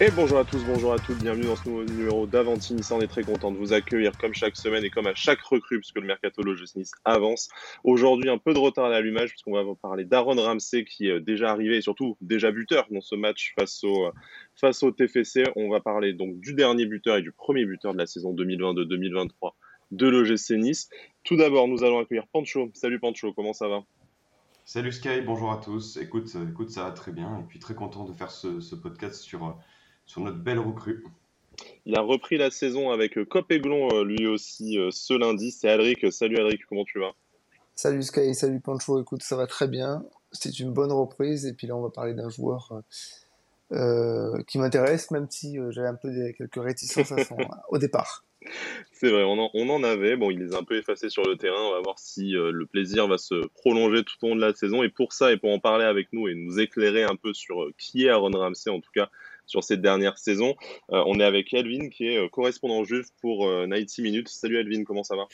Et bonjour à tous, bonjour à toutes, bienvenue dans ce nouveau numéro d'Avanti Nice. On est très content de vous accueillir comme chaque semaine et comme à chaque recrue, puisque le mercato Nice avance. Aujourd'hui, un peu de retard à l'allumage, puisqu'on va vous parler d'Aaron Ramsey qui est déjà arrivé et surtout déjà buteur dans ce match face au, au TFC. On va parler donc du dernier buteur et du premier buteur de la saison 2022-2023 de l'OGC Nice. Tout d'abord, nous allons accueillir Pancho. Salut Pancho, comment ça va? Salut Sky, bonjour à tous. Écoute, ça va très bien et puis très content de faire ce, ce podcast sur sur notre belle recrue. Il a repris la saison avec euh, Cop Aiglon euh, lui aussi euh, ce lundi. C'est Alric. Salut Alric, comment tu vas? Salut Sky, salut Pancho. Écoute, ça va très bien. C'est une bonne reprise. Et puis là, on va parler d'un joueur qui m'intéresse, même si j'avais un peu des, quelques réticences au départ. C'est vrai, on en, on en, avait. Bon, il les a un peu effacés sur le terrain. On va voir si le plaisir va se prolonger tout au long de la saison. Et pour ça, et pour en parler avec nous et nous éclairer un peu sur qui est Aaron Ramsey, en tout cas, sur cette dernière saison. Euh, on est avec Elvin qui est euh, correspondant juif pour 90 euh, Minutes. Salut Elvin, comment ça va?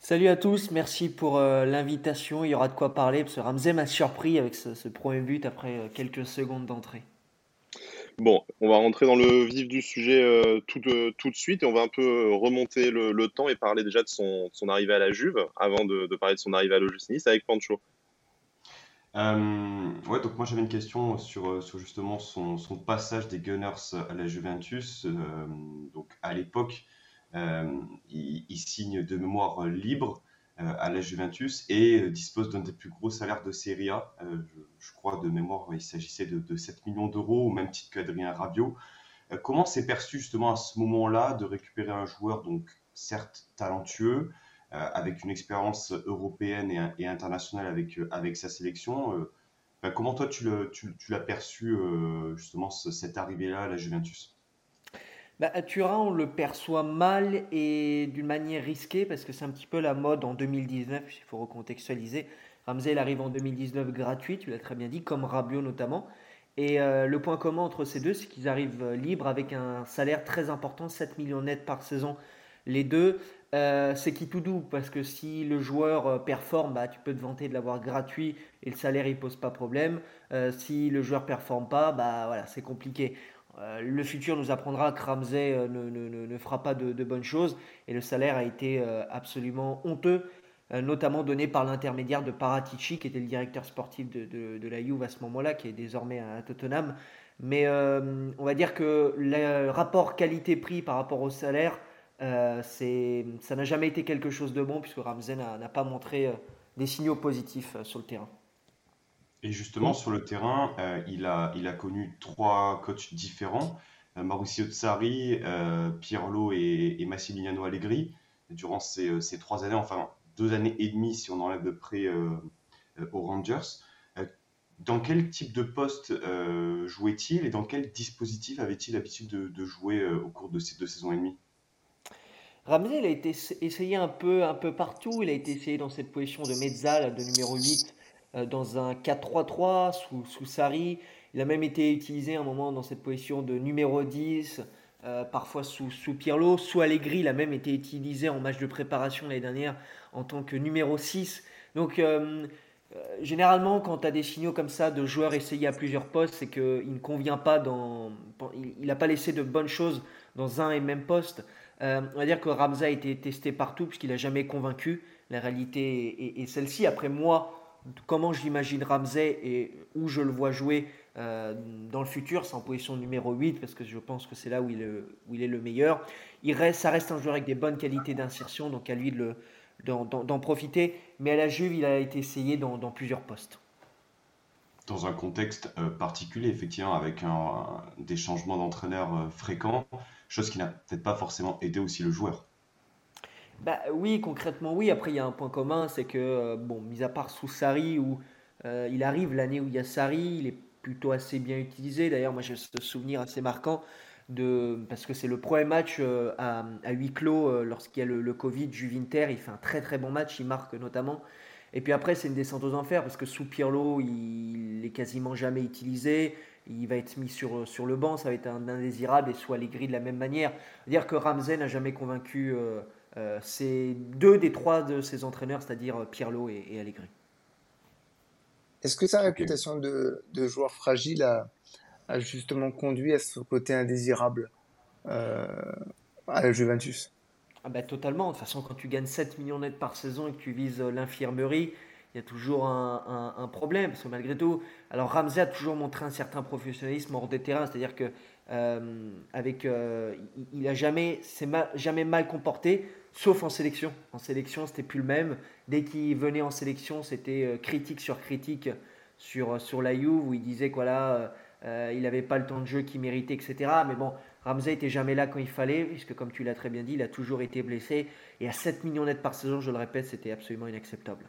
Salut à tous, merci pour l'invitation. Il y aura de quoi parler parce que Ramsey m'a surpris avec ce, premier but après quelques secondes d'entrée. Bon, on va rentrer dans le vif du sujet tout, tout, de suite et on va un peu remonter le, temps et parler déjà de son, arrivée à la Juve avant de, parler de son arrivée à l'OGC Nice avec Pancho. Euh, ouais, donc moi j'avais une question sur, euh, sur justement son, son, passage des Gunners à la Juventus. Euh, donc à l'époque, il, signe de mémoire libre à la Juventus et dispose d'un des plus gros salaires de Serie A. Je, crois de mémoire, il s'agissait de, de, 7 millions d'euros, au même titre qu'Adrien Rabiot. comment s'est perçu justement à ce moment-là de récupérer un joueur, donc certes talentueux, euh, avec une expérience européenne et, internationale avec, euh, avec sa sélection. Euh, ben, comment toi tu l'as perçu justement cette arrivée-là à la Juventus? Bah, Turin, on le perçoit mal et d'une manière risquée parce que c'est un petit peu la mode en 2019, il faut recontextualiser. Ramsey arrive en 2019 gratuit, tu l'as très bien dit, comme Rabiot notamment. Et le point commun entre ces deux, c'est qu'ils arrivent libres avec un salaire très important, 7 millions net par saison les deux. Euh, c'est qui tout doux parce que si le joueur euh, performe, bah, tu peux te vanter de l'avoir gratuit et le salaire il pose pas problème. Euh, si le joueur performe pas, bah voilà, c'est compliqué. le futur nous apprendra que Ramsey ne, fera pas de, bonnes choses et le salaire a été absolument honteux, notamment donné par l'intermédiaire de Paratici qui était le directeur sportif de, la Juve à ce moment-là, qui est désormais à Tottenham. Mais on va dire que le rapport qualité-prix par rapport au salaire euh, ça n'a jamais été quelque chose de bon puisque Ramsey n'a pas montré euh, des signaux positifs euh, sur le terrain. Et justement, sur le terrain, il, a, il a connu trois coachs différents, Mauricio Tsari, Pirlo et, et, Massimiliano Allegri, durant ces, ces, trois années, enfin deux années et demie si on enlève de près aux Rangers. Dans quel type de poste jouait-il et dans quel dispositif avait-il l'habitude de, de, jouer au cours de ces deux saisons et demie? Ramsey, a été essayé un peu, un peu partout. Il a été essayé dans cette position de mezzal, de numéro 8, euh, dans un 4-3-3 sous, sous. Il a même été utilisé un moment dans cette position de numéro 10, euh, parfois sous, sous. Sous Allegri, il a même été utilisé en match de préparation l'année dernière en tant que numéro 6. Donc, euh, généralement, quand tu as des signaux comme ça de joueurs essayés à plusieurs postes, c'est qu'il ne convient pas dans. Il n'a pas laissé de bonnes choses dans un et même poste. Euh, on va dire que Ramza a été testé partout puisqu'il n'a jamais convaincu. La réalité est, celle-ci. Après moi, comment j'imagine Ramsey et où je le vois jouer euh, dans le futur, c'est en position numéro 8 parce que je pense que c'est là où il, est, où il, est, le meilleur. Il reste, ça reste un joueur avec des bonnes qualités d'insertion, donc à lui de d'en profiter. Mais à la Juve, il a été essayé dans, plusieurs postes. Dans un contexte euh, particulier, effectivement, avec des changements d'entraîneur fréquents, chose qui n'a peut-être pas forcément aidé aussi le joueur. Bah oui, concrètement oui. Après, il y a un point commun, c'est que, euh, bon, mis à part sous Sari, où euh, il arrive l'année où il y a Sari, il est plutôt assez bien utilisé. D'ailleurs, moi j'ai ce souvenir assez marquant, de, parce que c'est le premier match euh, à, huis clos lorsqu'il y a le, le Covid, Juvinter, il fait un très très bon match, il marque notamment. Et puis après, c'est une descente aux enfers, parce que sous Pirlo, il, il est quasiment jamais utilisé il va être mis sur, sur le banc, ça va être un indésirable et soit les grilles de la même manière. Dire que Ramsey n'a jamais convaincu euh, euh deux des trois de ses entraîneurs, c'est-à-dire euh, Pirlo et, Allegri. Est-ce que sa réputation de, de, joueur fragile a, a justement conduit à ce côté indésirable euh, à la Juventus? Ah bah, totalement. De toute façon, quand tu gagnes 7 millions net par saison et que tu vises euh, l'infirmerie, il y a toujours un, problème. Parce que malgré tout, alors Ramsey a toujours montré un certain professionnalisme hors des terrains. C'est-à-dire que euh, avec, il, a jamais, s'est jamais mal comporté, sauf en sélection. En sélection, c'était plus le même. Dès qu'il venait en sélection, c'était critique sur critique sur, sur la Juve où il disait qu'il voilà, il n'avait pas le temps de jeu qu'il méritait, etc. Mais bon, Ramsey était jamais là quand il fallait, puisque comme tu l'as très bien dit, il a toujours été blessé. Et à 7 millions net par saison, je le répète, c'était absolument inacceptable.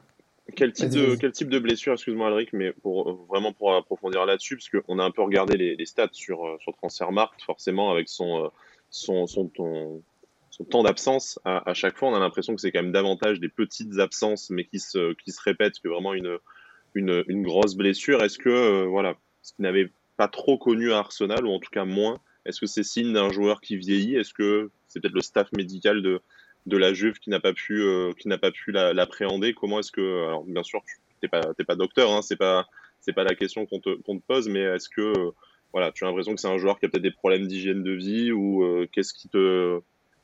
Quel type, de, quel type de blessure, excuse-moi Alric, mais pour, vraiment pour approfondir là-dessus, parce qu'on a un peu regardé les, stats sur, euh, sur Transfermarkt, forcément avec son, euh, son, son, son temps d'absence, à, chaque fois on a l'impression que c'est quand même davantage des petites absences, mais qui se, qui se répètent que vraiment une, une, une grosse blessure. Est-ce que, euh, voilà, ce qui n'avait pas trop connu à Arsenal, ou en tout cas moins, est-ce que c'est signe d'un joueur qui vieillit? Est-ce que c'est peut-être le staff médical de, de la Juve qui n'a pas pu, euh, qui n'a pas pu l'appréhender Comment est-ce que, alors bien sûr, t'es pas, pas docteur, hein, c'est pas, c'est pas la question qu'on te, te, pose, mais est-ce que, voilà, tu as l'impression que c'est un joueur qui a peut-être des problèmes d'hygiène de vie ou euh, qu'est-ce qui te,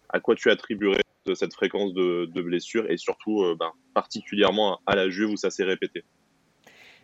à quoi tu attribuerais cette fréquence de, blessures et surtout, euh, ben, particulièrement à la Juve où ça s'est répété?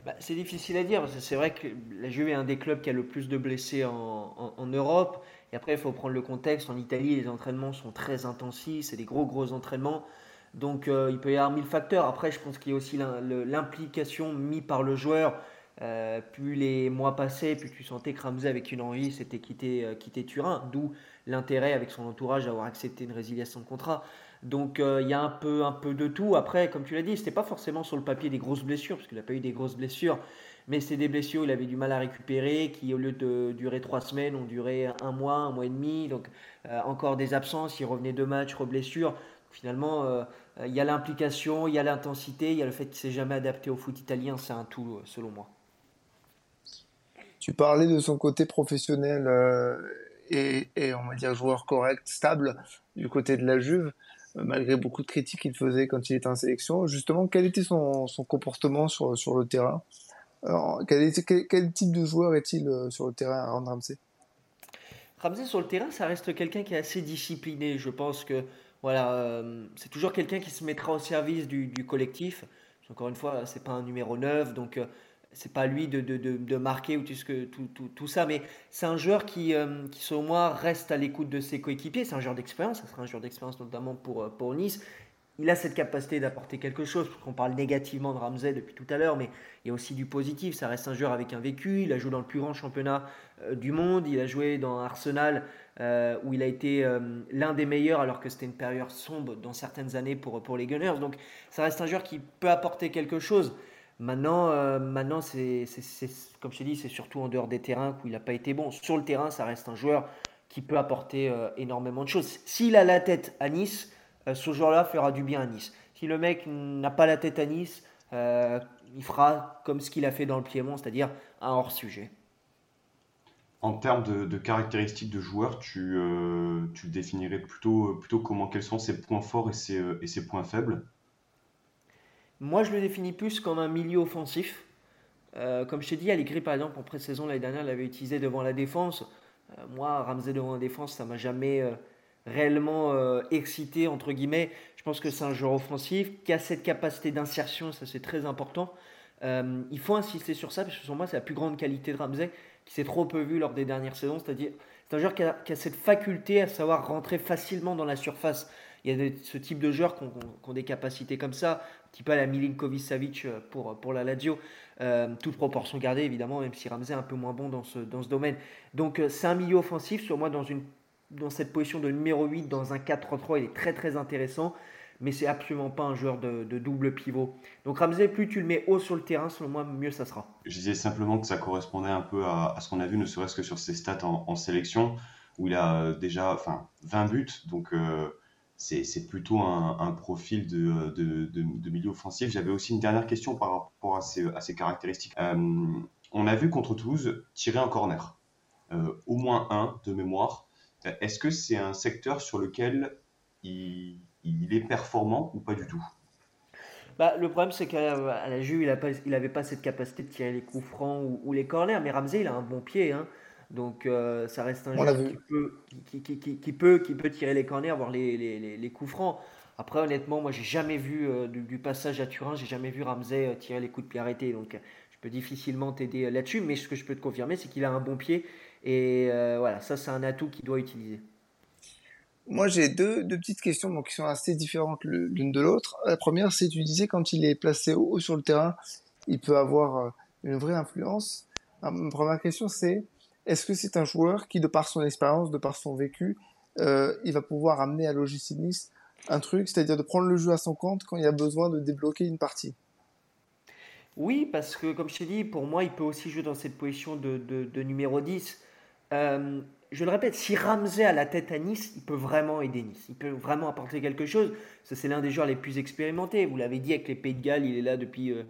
Bah, c'est difficile à dire. C'est vrai que la Juve est un des clubs qui a le plus de blessés en, Europe. Et après, il faut prendre le contexte. En Italie, les entraînements sont très intensifs. C'est des gros, gros entraînements. Donc, euh, il peut y avoir mille facteurs. Après, je pense qu'il y a aussi l'implication mise par le joueur. Euh, plus les mois passaient, plus tu sentais que Ramsey, avec une envie, c'était quitter, euh, quitter Turin. D'où l'intérêt avec son entourage d'avoir accepté une résiliation de contrat. Donc euh, il y a un peu, un peu de tout. Après, comme tu l'as dit, c'était pas forcément sur le papier des grosses blessures, parce qu'il n'a pas eu des grosses blessures, mais c'est des blessures il avait du mal à récupérer, qui au lieu de durer trois semaines, ont duré un mois, un mois et demi. Donc euh, encore des absences, il revenait deux matchs, re-blessure. Finalement, euh, il y a l'implication, il y a l'intensité, il y a le fait qu'il s'est jamais adapté au foot italien, c'est un tout selon moi. Tu parlais de son côté professionnel et, et, on va dire joueur correct, stable du côté de la Juve malgré beaucoup de critiques qu'il faisait quand il était en sélection. Justement, quel était son, comportement sur, sur le terrain? Quel, type de joueur est-il euh, sur le terrain, Aaron Ramsey? Ramsey sur le terrain, ça reste quelqu'un qui est assez discipliné. Je pense que voilà, euh, c'est toujours quelqu'un qui se mettra au service du, du collectif. Encore une fois, c'est pas un numéro 9, donc euh, c'est pas lui de, de, de, marquer ou tout, tout, tout, tout ça, mais c'est un joueur qui, euh, qui, selon moi, reste à l'écoute de ses coéquipiers. C'est un joueur d'expérience, ça sera un joueur d'expérience notamment pour, euh, pour Nice. Il a cette capacité d'apporter quelque chose, parce qu'on parle négativement de Ramsey depuis tout à l'heure, mais il y a aussi du positif. Ça reste un joueur avec un vécu. Il a joué dans le plus grand championnat euh, du monde. Il a joué dans Arsenal, où il a été l'un des meilleurs, alors que c'était une période sombre dans certaines années pour, pour les Gunners. Donc ça reste un joueur qui peut apporter quelque chose. Maintenant, euh, c'est, comme je t'ai dit, c'est surtout en dehors des terrains où il n'a pas été bon. Sur le terrain, ça reste un joueur qui peut apporter euh, énormément de choses. S'il a la tête à Nice, euh, ce joueur-là fera du bien à Nice. Si le mec n'a pas la tête à Nice, il fera comme ce qu'il a fait dans le Piémont, c'est-à-dire un hors-sujet. En termes de, caractéristiques de joueur, tu, définirais plutôt, plutôt comment? Quels sont ses points forts et ses points faibles? Moi, je le définis plus comme un milieu offensif. Euh, comme je t'ai dit, Allegri, par exemple, en pré-saison l'année dernière, l'avait utilisé devant la défense. Euh, moi, Ramsey devant la défense, ça m'a jamais euh, réellement excité, entre guillemets. Je pense que c'est un joueur offensif qui a cette capacité d'insertion, ça c'est très important. il faut insister sur ça, parce que pour moi, c'est la plus grande qualité de Ramsey, qui s'est trop peu vu lors des dernières saisons. C'est-à-dire, c'est un joueur qui a, cette faculté à savoir rentrer facilement dans la surface. Il y a ce type de joueurs qui ont, des capacités comme ça, un petit peu à la Milinkovic Savic euh, pour, pour la Lazio, euh, toute proportion gardée évidemment, même si Ramsey est un peu moins bon dans ce, dans ce domaine. Donc euh, c'est un milieu offensif, sur moi dans, une, dans cette position de numéro 8, dans un 4-3-3, il est très très intéressant, mais c'est absolument pas un joueur de, double pivot. Donc Ramsey, plus tu le mets haut sur le terrain, selon moi, mieux ça sera. Je disais simplement que ça correspondait un peu à, ce qu'on a vu, ne serait-ce que sur ses stats en, sélection, où il a déjà enfin, 20 buts, donc c'est plutôt un, profil de, de, milieu offensif. J'avais aussi une dernière question par rapport à ces, caractéristiques. Euh, on a vu contre Toulouse tirer un corner, euh, au moins un de mémoire. Est-ce que c'est un secteur sur lequel il, est performant ou pas du tout? Bah, le problème, c'est qu'à la Juve, il n'avait pas, cette capacité de tirer les coups francs ou, les corners. Mais Ramsey, il a un bon pied. Hein. Donc euh, ça reste un joueur qui peut, qui, qui, qui, peut, qui peut tirer les corners, voir les, les, les, coups francs. Après, honnêtement, moi, j'ai jamais vu euh, du, passage à Turin, j'ai jamais vu Ramsey euh, tirer les coups de pied arrêtés. Donc, je peux difficilement t'aider là-dessus. Mais ce que je peux te confirmer, c'est qu'il a un bon pied. Et voilà, ça, c'est un atout qu'il doit utiliser. Moi, j'ai deux, deux, petites questions donc, qui sont assez différentes l'une de l'autre. La première, c'est tu disais quand il est placé haut sur le terrain, il peut avoir une vraie influence. Ma première question, c'est est-ce que c'est un joueur qui, de par son expérience, de par son vécu, euh, il va pouvoir amener à l'OGC un truc, c'est-à-dire de prendre le jeu à son compte quand il y a besoin de débloquer une partie? Oui, parce que comme je t'ai dit, pour moi, il peut aussi jouer dans cette position de, numéro 10. Euh, je le répète, si Ramsey a la tête à Nice, il peut vraiment aider Nice. Il peut vraiment apporter quelque chose. c'est l'un des joueurs les plus expérimentés. Vous l'avez dit avec les Pays de Galles, il est là depuis euh,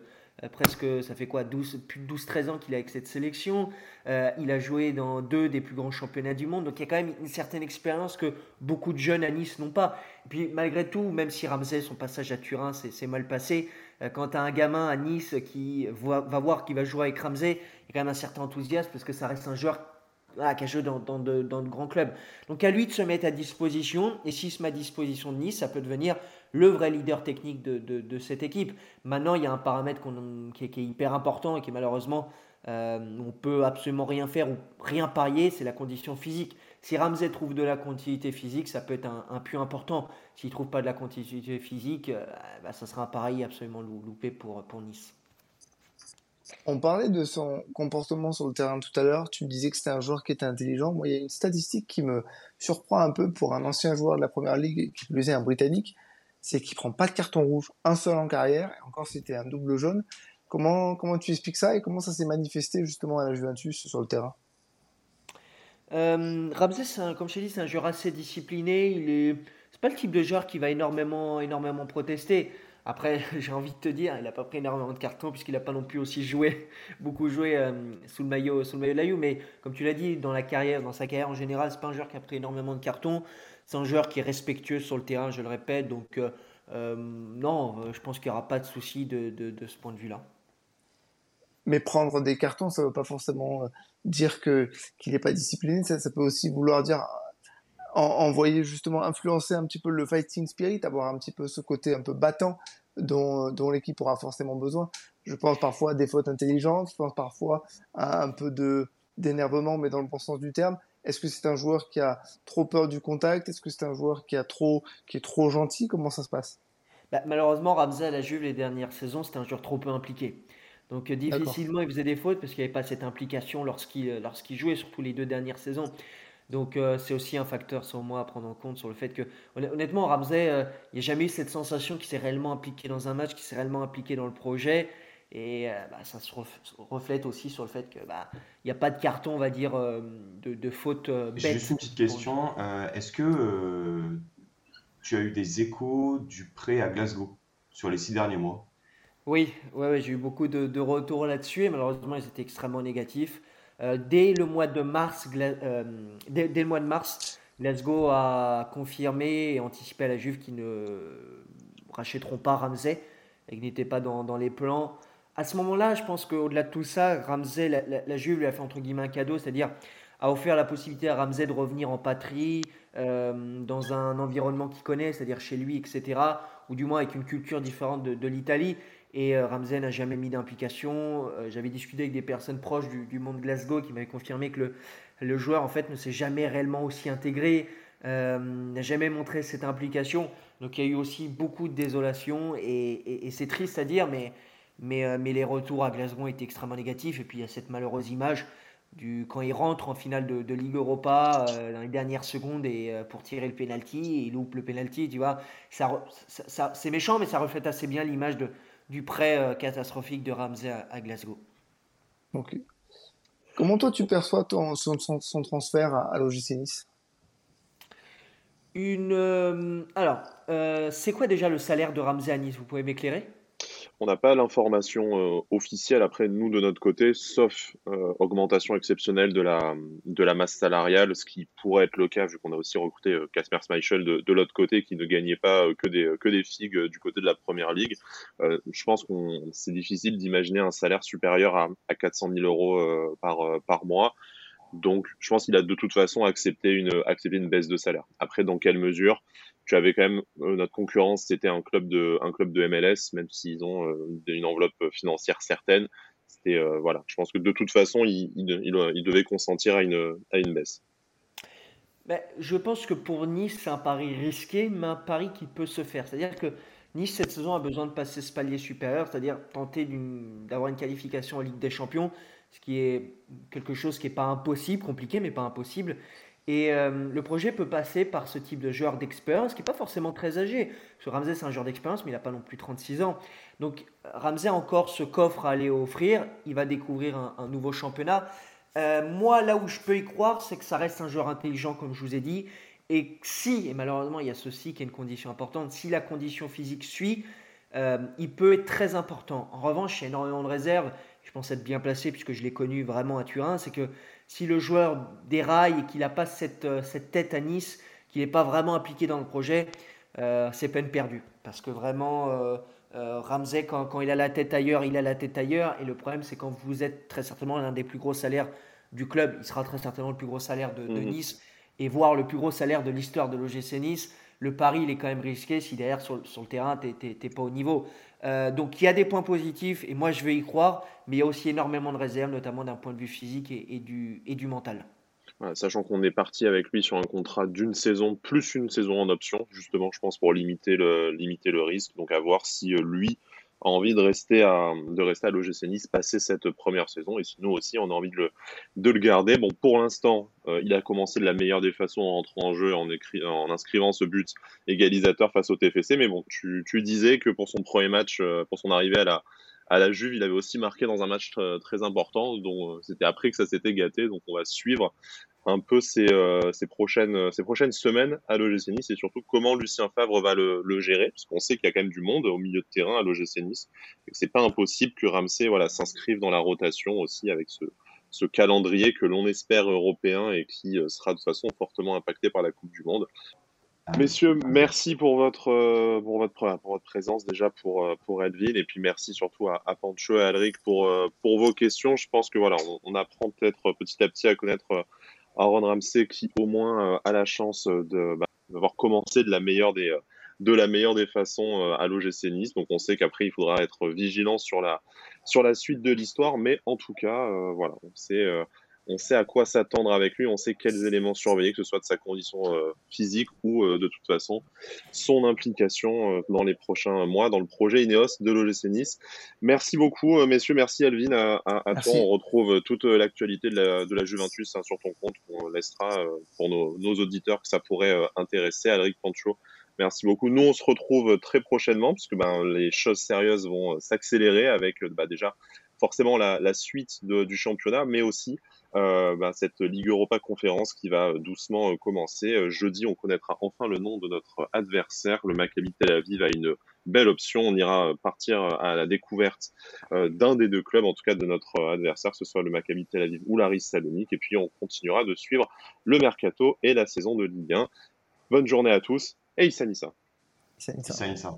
presque, ça fait quoi, 12, plus de 12-13 ans qu'il est avec cette sélection. Euh, il a joué dans deux des plus grands championnats du monde. Donc il y a quand même une certaine expérience que beaucoup de jeunes à Nice n'ont pas. Et puis malgré tout, même si Ramsey, son passage à Turin, c'est mal passé, euh, quand tu as un gamin à Nice qui va, voir qu'il va jouer avec Ramsey, il y a quand même un certain enthousiasme parce que ça reste un joueur ah, qui a joué dans, dans, de, dans, de, grands clubs. Donc à lui de se mettre à disposition, et s'il se met à disposition de Nice, ça peut devenir le vrai leader technique de, de, cette équipe. Maintenant, il y a un paramètre qui, est, hyper important et qui malheureusement, euh, on peut absolument rien faire ou rien parier, c'est la condition physique. Si Ramsey trouve de la continuité physique, ça peut être un, un plus important. S'il ne trouve pas de la continuité physique, euh, bah, ça sera un pari absolument loupé pour, pour Nice. On parlait de son comportement sur le terrain tout à l'heure. Tu me disais que c'était un joueur qui était intelligent. Moi, il y a une statistique qui me surprend un peu pour un ancien joueur de la première ligue, qui plus un Britannique c'est qu'il prend pas de carton rouge, un seul en carrière, encore c'était un double jaune. Comment, comment tu expliques ça et comment ça s'est manifesté justement à la Juventus sur le terrain? Euh, comme je t'ai dit, c'est un joueur assez discipliné. Il est, c'est pas le type de joueur qui va énormément, énormément protester. Après, j'ai envie de te dire, il n'a pas pris énormément de cartons puisqu'il n'a pas non plus aussi joué, beaucoup joué euh, sous le maillot, sous le maillot de la Mais comme tu l'as dit, dans la carrière, dans sa carrière en général, c'est pas un joueur qui a pris énormément de cartons. C'est un joueur qui est respectueux sur le terrain, je le répète. Donc, euh, euh, non, euh, je pense qu'il n'y aura pas de souci de, de, ce point de vue-là. Mais prendre des cartons, ça ne veut pas forcément dire que qu'il n'est pas discipliné. Ça, peut aussi vouloir dire envoyer justement influencer un petit peu le fighting spirit, avoir un petit peu ce côté un peu battant dont, dont l'équipe aura forcément besoin. Je pense parfois à des fautes intelligentes, je pense parfois à un peu de d'énervement, mais dans le bon sens du terme. Est-ce que c'est un joueur qui a trop peur du contact? Est-ce que c'est un joueur qui, a trop, qui est trop gentil? Comment ça se passe? Bah, Malheureusement, Ramsey à la Juve les dernières saisons, c'était un joueur trop peu impliqué. Donc euh, difficilement il faisait des fautes parce qu'il n'y avait pas cette implication lorsqu'il euh, lorsqu'il jouait, surtout les deux dernières saisons. Donc euh, c'est aussi un facteur, selon moi, à prendre en compte sur le fait que, honnêtement, Ramsey, il n'y a jamais eu cette sensation qu'il s'est réellement impliqué dans un match, qu'il s'est réellement impliqué dans le projet. Et euh, bah, ça se reflète aussi sur le fait qu'il bah, n'y a pas de carton, on va dire, euh, de, de faute euh, J'ai juste une petite question. Est-ce que tu as eu des échos du prêt à Glasgow sur les six derniers mois? Oui, ouais, j'ai eu beaucoup de, retours là-dessus et malheureusement ils étaient extrêmement négatifs. dès le mois de mars, dès, le mois de mars, Glasgow a confirmé et anticipé à la Juve qu'ils ne rachèteront pas Ramsey et qu'ils n'étaient pas dans, dans les plans à ce moment-là, je pense qu'au-delà de tout ça, Ramsey, la, Juve lui a fait entre guillemets un cadeau, c'est-à-dire a offert la possibilité à Ramsey de revenir en patrie, euh, dans un environnement qu'il connaît, c'est-à-dire chez lui, etc., ou du moins avec une culture différente de, l'Italie. Et euh, Ramsey n'a jamais mis d'implication. Euh, j'avais discuté avec des personnes proches du, monde Glasgow qui m'avaient confirmé que le, joueur en fait ne s'est jamais réellement aussi intégré, n'a jamais montré cette implication. Donc il y a eu aussi beaucoup de désolation et c'est triste à dire, mais mais, euh, mais les retours à Glasgow étaient extrêmement négatifs. Et puis il y a cette malheureuse image du, quand il rentre en finale de, de Ligue Europa euh, dans les dernières secondes et, euh, pour tirer le penalty il loupe le penalty, tu vois. Ça, ça, c'est méchant, mais ça reflète assez bien l'image du prêt catastrophique de Ramsey à, Glasgow. Ok. Comment toi tu perçois ton, son, son, transfert à, à l'OGC Nice? Une, alors, c'est quoi déjà le salaire de Ramsey à Nice? Vous pouvez m'éclairer? On n'a pas l'information euh, officielle après nous de notre côté, sauf euh, augmentation exceptionnelle de la, de la masse salariale, ce qui pourrait être le cas vu qu'on a aussi recruté euh, Casper Schmeichel de, de l'autre côté qui ne gagnait pas que des que des figues du côté de la première ligue. je pense qu'on c'est difficile d'imaginer un salaire supérieur à, à 400 000 euros par par mois. Donc, je pense qu'il a de toute façon accepté une, accepté une baisse de salaire. Après, dans quelle mesure? Tu avais quand même notre concurrence, c'était un club de, un club de MLS, même s'ils ont une enveloppe financière certaine. C'était voilà. Je pense que de toute façon, il devait consentir à une, à une baisse. Ben, je pense que pour Nice, c'est un pari risqué, mais un pari qui peut se faire. C'est-à-dire que Nice, cette saison, a besoin de passer ce palier supérieur, c'est-à-dire tenter d'avoir une qualification en Ligue des Champions, ce qui est quelque chose qui n'est pas impossible, compliqué, mais pas impossible. Et euh, le projet peut passer par ce type de joueur d'expérience qui n'est pas forcément très âgé. Parce que Ramsey, c'est un joueur d'expérience, mais il n'a pas non plus 36 ans. Donc Ramsey a encore ce coffre à aller offrir. Il va découvrir un nouveau championnat. Euh, moi, là où je peux y croire, c'est que ça reste un joueur intelligent, comme je vous ai dit. Et si, et malheureusement, il y a ceci qui est une condition importante, si la condition physique suit, euh, il peut être très important. En revanche, il y a énormément de réserves. Je pense être bien placé puisque je l'ai connu vraiment à Turin. C'est que si le joueur déraille et qu'il n'a pas cette, euh, cette, tête à Nice, qu'il n'est pas vraiment impliqué dans le projet, c'est peine perdue. Parce que vraiment, Ramsey, quand, quand, il a la tête ailleurs, il a la tête ailleurs. Et le problème, c'est quand vous êtes très certainement l'un des plus gros salaires du club, il sera très certainement le plus gros salaire de, mhm. Nice, et voir le plus gros salaire de l'histoire de l'OGC Nice, le pari, il est quand même risqué si derrière, sur, le terrain, tu n'es pas au niveau. Euh, donc il y a des points positifs, et moi je vais y croire, mais il y a aussi énormément de réserves, notamment d'un point de vue physique et, du, mental. sachant qu'on est parti avec lui sur un contrat d'une saison plus une saison en option, justement, je pense, pour limiter le, limiter le risque. Donc à voir si euh, lui envie de rester à, de rester à l'OGC Nice, passer cette première saison. Et nous aussi, on a envie de le, de le garder. Bon, pour l'instant, euh, il a commencé de la meilleure des façons en entrant en jeu, en inscrivant ce but égalisateur face au TFC. Mais bon, tu, tu disais que pour son premier match, euh, pour son arrivée à la, à la Juve, il avait aussi marqué dans un match très, très important, dont euh, c'était après que ça s'était gâté. Donc on va suivre un peu ces, euh, prochaines, ces prochaines semaines à l'OGC Nice et surtout comment Lucien Favre va le, gérer, parce qu'on sait qu'il y a quand même du monde au milieu de terrain à l'OGC Nice c'est pas impossible que Ramsey voilà, s'inscrive dans la rotation aussi avec ce, calendrier que l'on espère européen et qui euh, sera de toute façon fortement impacté par la Coupe du Monde. Messieurs, merci pour votre, euh, pour votre, présence déjà pour, pour Edville et puis merci surtout à, à Pancho et à Alric pour, pour vos questions. Je pense que voilà, on apprend peut-être petit à petit à connaître Aaron Ramsey qui au moins euh, a la chance de bah, d'avoir commencé de la meilleure des euh, de la meilleure des façons euh, à l'OGC Nice. Donc on sait qu'après il faudra être vigilant sur la sur la suite de l'histoire, mais en tout cas voilà, on on sait à quoi s'attendre avec lui, on sait quels éléments surveiller, que ce soit de sa condition euh, physique ou euh, de toute façon son implication euh, dans les prochains mois dans le projet Ineos de l'OGC Nice. Merci beaucoup, messieurs. Merci Alvin. À, à, toi, on retrouve toute l'actualité de la, de la Juventus hein, sur ton compte. On laissera pour nos, nos, auditeurs que ça pourrait intéresser. Alric Pancho. Merci beaucoup. Nous, on se retrouve très prochainement puisque ben, les choses sérieuses vont s'accélérer avec bah, déjà forcément la, la suite de, du championnat, mais aussi euh, bah, cette Ligue Europa conférence qui va doucement euh, commencer. Euh, jeudi, on connaîtra enfin le nom de notre adversaire. Le Maccabi Tel Aviv a une belle option. On ira partir à la découverte d'un des deux clubs, en tout cas de notre adversaire, que ce soit le Maccabi Tel Aviv ou l'Aris Salonique. Et puis, on continuera de suivre le mercato et la saison de Ligue 1. Bonne journée à tous et Issa Nissa. Issa Nissa.